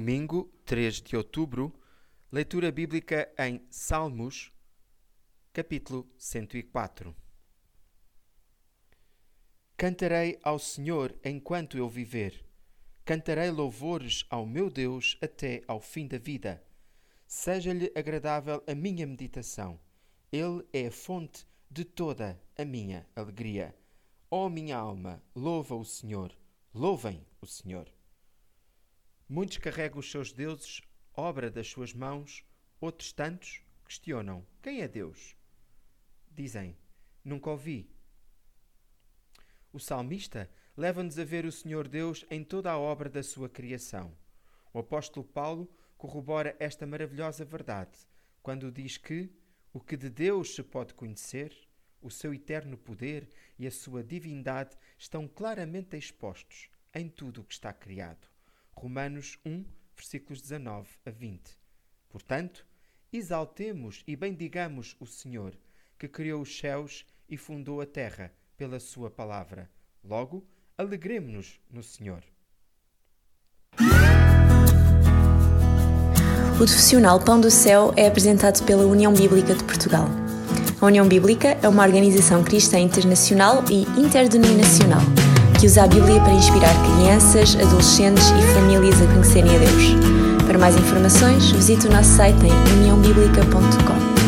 Domingo, 3 de outubro, leitura bíblica em Salmos, capítulo 104. Cantarei ao Senhor enquanto eu viver. Cantarei louvores ao meu Deus até ao fim da vida. Seja-lhe agradável a minha meditação. Ele é a fonte de toda a minha alegria. Ó oh, minha alma, louva o Senhor. Louvem o Senhor. Muitos carregam os seus deuses, obra das suas mãos, outros tantos questionam: Quem é Deus? Dizem: Nunca ouvi. O salmista leva-nos a ver o Senhor Deus em toda a obra da sua criação. O apóstolo Paulo corrobora esta maravilhosa verdade quando diz que o que de Deus se pode conhecer, o seu eterno poder e a sua divindade estão claramente expostos em tudo o que está criado. Romanos 1, versículos 19 a 20. Portanto, exaltemos e bendigamos o Senhor, que criou os céus e fundou a terra pela sua palavra. Logo, alegremos-nos no Senhor. O profissional Pão do Céu é apresentado pela União Bíblica de Portugal. A União Bíblica é uma organização cristã internacional e interdenominacional que usa a Bíblia para inspirar crianças, adolescentes e famílias a conhecerem a Deus. Para mais informações, visite o nosso site em uniãobíblica.com.